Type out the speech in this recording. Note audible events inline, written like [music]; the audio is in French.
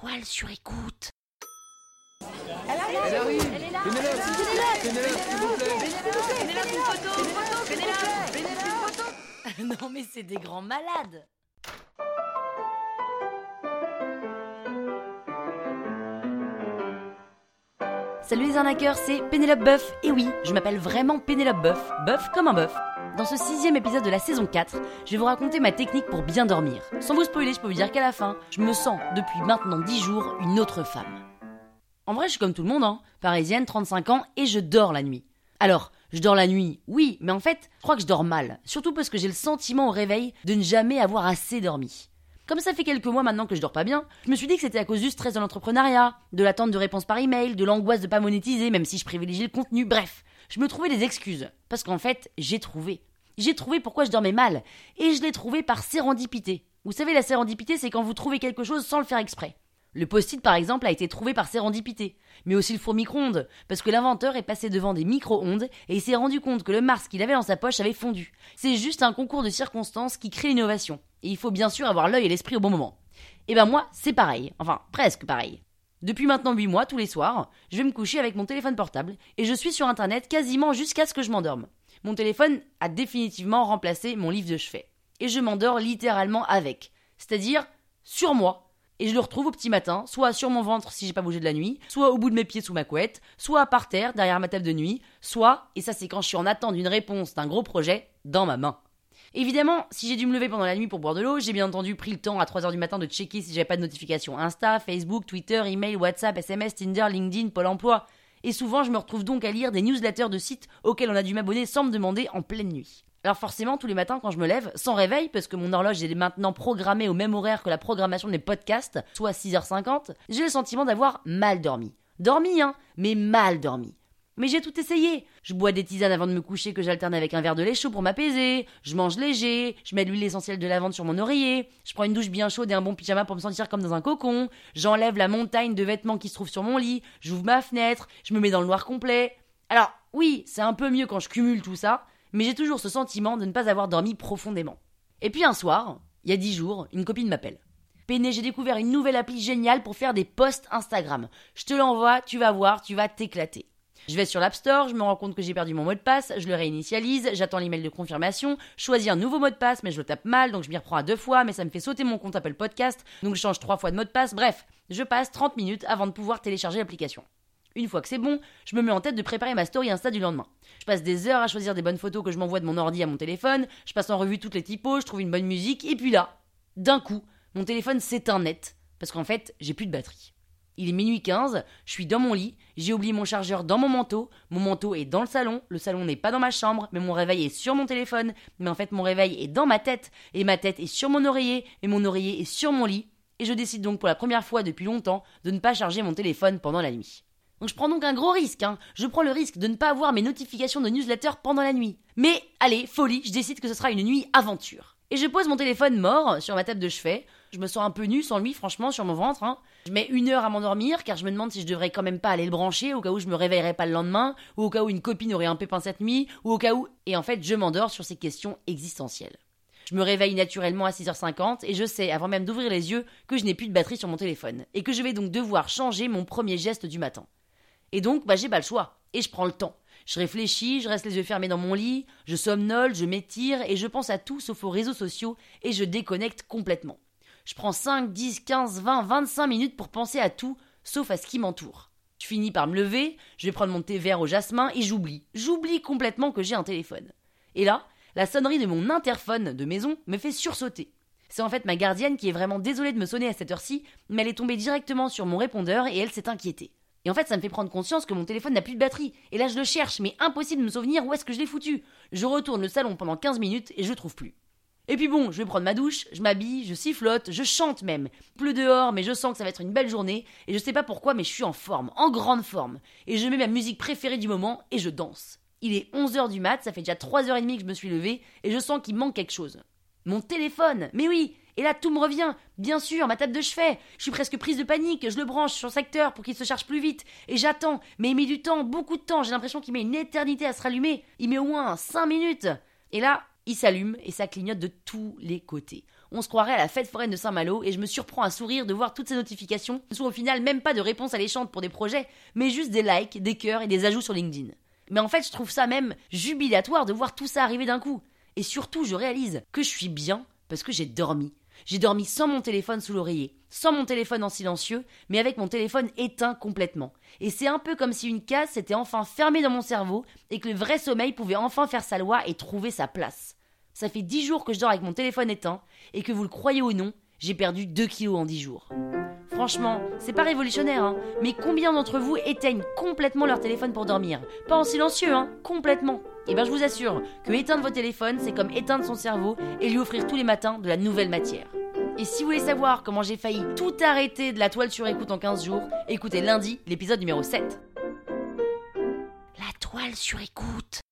étoile sur écoute. Elle arrive. Elle est là. Pénélope Pénélope, s'il vous plaît. Pénélope, une photo Une photo Pénélope Pénélope, une photo. [laughs] Non mais c'est des grands malades. Salut les arnaqueurs, c'est Pénélope Boeuf. Et oui, je m'appelle vraiment Pénélope Boeuf, Boeuf comme un bœuf. Dans ce sixième épisode de la saison 4, je vais vous raconter ma technique pour bien dormir. Sans vous spoiler, je peux vous dire qu'à la fin, je me sens depuis maintenant 10 jours une autre femme. En vrai, je suis comme tout le monde, hein. Parisienne, 35 ans, et je dors la nuit. Alors, je dors la nuit, oui, mais en fait, je crois que je dors mal. Surtout parce que j'ai le sentiment au réveil de ne jamais avoir assez dormi. Comme ça fait quelques mois maintenant que je dors pas bien, je me suis dit que c'était à cause du stress de l'entrepreneuriat, de l'attente de réponses par email, de l'angoisse de pas monétiser même si je privilégie le contenu, bref. Je me trouvais des excuses. Parce qu'en fait, j'ai trouvé. J'ai trouvé pourquoi je dormais mal. Et je l'ai trouvé par sérendipité. Vous savez, la sérendipité, c'est quand vous trouvez quelque chose sans le faire exprès. Le post-it, par exemple, a été trouvé par sérendipité. Mais aussi le four micro-ondes, parce que l'inventeur est passé devant des micro-ondes et il s'est rendu compte que le Mars qu'il avait dans sa poche avait fondu. C'est juste un concours de circonstances qui crée l'innovation. Et il faut bien sûr avoir l'œil et l'esprit au bon moment. Et ben moi, c'est pareil. Enfin, presque pareil. Depuis maintenant 8 mois, tous les soirs, je vais me coucher avec mon téléphone portable et je suis sur internet quasiment jusqu'à ce que je m'endorme. Mon téléphone a définitivement remplacé mon livre de chevet. Et je m'endors littéralement avec. C'est-à-dire sur moi, et je le retrouve au petit matin, soit sur mon ventre si j'ai pas bougé de la nuit, soit au bout de mes pieds sous ma couette, soit par terre derrière ma table de nuit, soit, et ça c'est quand je suis en attente d'une réponse d'un gros projet, dans ma main. Évidemment, si j'ai dû me lever pendant la nuit pour boire de l'eau, j'ai bien entendu pris le temps à 3h du matin de checker si j'avais pas de notification Insta, Facebook, Twitter, email, WhatsApp, SMS, Tinder, LinkedIn, Pôle emploi. Et souvent, je me retrouve donc à lire des newsletters de sites auxquels on a dû m'abonner sans me demander en pleine nuit. Alors forcément, tous les matins quand je me lève, sans réveil, parce que mon horloge est maintenant programmée au même horaire que la programmation des podcasts, soit 6h50, j'ai le sentiment d'avoir mal dormi. Dormi, hein, mais mal dormi. Mais j'ai tout essayé. Je bois des tisanes avant de me coucher que j'alterne avec un verre de lait chaud pour m'apaiser. Je mange léger. Je mets l'huile essentielle de lavande sur mon oreiller. Je prends une douche bien chaude et un bon pyjama pour me sentir comme dans un cocon. J'enlève la montagne de vêtements qui se trouvent sur mon lit. J'ouvre ma fenêtre. Je me mets dans le noir complet. Alors, oui, c'est un peu mieux quand je cumule tout ça, mais j'ai toujours ce sentiment de ne pas avoir dormi profondément. Et puis un soir, il y a dix jours, une copine m'appelle. Péné, j'ai découvert une nouvelle appli géniale pour faire des posts Instagram. Je te l'envoie, tu vas voir, tu vas t'éclater. Je vais sur l'App Store, je me rends compte que j'ai perdu mon mot de passe, je le réinitialise, j'attends l'email de confirmation, choisis un nouveau mot de passe, mais je le tape mal, donc je m'y reprends à deux fois, mais ça me fait sauter mon compte Apple Podcast, donc je change trois fois de mot de passe. Bref, je passe 30 minutes avant de pouvoir télécharger l'application. Une fois que c'est bon, je me mets en tête de préparer ma story Insta du lendemain. Je passe des heures à choisir des bonnes photos que je m'envoie de mon ordi à mon téléphone, je passe en revue toutes les typos, je trouve une bonne musique, et puis là, d'un coup, mon téléphone s'éteint net, parce qu'en fait, j'ai plus de batterie. Il est minuit 15, je suis dans mon lit, j'ai oublié mon chargeur dans mon manteau, mon manteau est dans le salon, le salon n'est pas dans ma chambre, mais mon réveil est sur mon téléphone, mais en fait mon réveil est dans ma tête, et ma tête est sur mon oreiller, et mon oreiller est sur mon lit, et je décide donc pour la première fois depuis longtemps de ne pas charger mon téléphone pendant la nuit. Donc je prends donc un gros risque, hein. Je prends le risque de ne pas avoir mes notifications de newsletter pendant la nuit. Mais allez, folie, je décide que ce sera une nuit aventure. Et je pose mon téléphone mort sur ma table de chevet. Je me sens un peu nu sans lui, franchement, sur mon ventre. Hein. Je mets une heure à m'endormir car je me demande si je devrais quand même pas aller le brancher au cas où je me réveillerais pas le lendemain, ou au cas où une copine aurait un pépin cette nuit, ou au cas où. Et en fait, je m'endors sur ces questions existentielles. Je me réveille naturellement à 6h50 et je sais, avant même d'ouvrir les yeux, que je n'ai plus de batterie sur mon téléphone et que je vais donc devoir changer mon premier geste du matin. Et donc, bah, j'ai pas le choix. Et je prends le temps. Je réfléchis, je reste les yeux fermés dans mon lit, je somnole, je m'étire et je pense à tout sauf aux réseaux sociaux et je déconnecte complètement. Je prends 5, 10, 15, 20, 25 minutes pour penser à tout sauf à ce qui m'entoure. Je finis par me lever, je vais prendre mon thé vert au jasmin et j'oublie. J'oublie complètement que j'ai un téléphone. Et là, la sonnerie de mon interphone de maison me fait sursauter. C'est en fait ma gardienne qui est vraiment désolée de me sonner à cette heure-ci, mais elle est tombée directement sur mon répondeur et elle s'est inquiétée. Et en fait, ça me fait prendre conscience que mon téléphone n'a plus de batterie. Et là, je le cherche, mais impossible de me souvenir où est-ce que je l'ai foutu. Je retourne le salon pendant 15 minutes et je le trouve plus. Et puis bon, je vais prendre ma douche, je m'habille, je sifflote, je chante même. Pleut dehors, mais je sens que ça va être une belle journée, et je sais pas pourquoi, mais je suis en forme, en grande forme. Et je mets ma musique préférée du moment et je danse. Il est 11h du mat, ça fait déjà 3h30 que je me suis levée, et je sens qu'il manque quelque chose. Mon téléphone Mais oui et là, tout me revient. Bien sûr, ma table de chevet. Je suis presque prise de panique. Je le branche sur secteur pour qu'il se charge plus vite. Et j'attends. Mais il met du temps, beaucoup de temps. J'ai l'impression qu'il met une éternité à se rallumer. Il met au moins 5 minutes. Et là, il s'allume et ça clignote de tous les côtés. On se croirait à la fête foraine de Saint-Malo et je me surprends à sourire de voir toutes ces notifications ne sont au final même pas de réponses alléchantes pour des projets, mais juste des likes, des cœurs et des ajouts sur LinkedIn. Mais en fait, je trouve ça même jubilatoire de voir tout ça arriver d'un coup. Et surtout, je réalise que je suis bien parce que j'ai dormi. J'ai dormi sans mon téléphone sous l'oreiller, sans mon téléphone en silencieux, mais avec mon téléphone éteint complètement. Et c'est un peu comme si une case s'était enfin fermée dans mon cerveau et que le vrai sommeil pouvait enfin faire sa loi et trouver sa place. Ça fait dix jours que je dors avec mon téléphone éteint et que vous le croyez ou non, j'ai perdu 2 kilos en 10 jours. Franchement, c'est pas révolutionnaire, hein, mais combien d'entre vous éteignent complètement leur téléphone pour dormir? Pas en silencieux, hein, complètement. Et eh ben je vous assure que éteindre votre téléphone, c'est comme éteindre son cerveau et lui offrir tous les matins de la nouvelle matière. Et si vous voulez savoir comment j'ai failli tout arrêter de la toile sur écoute en 15 jours, écoutez lundi l'épisode numéro 7. La toile sur écoute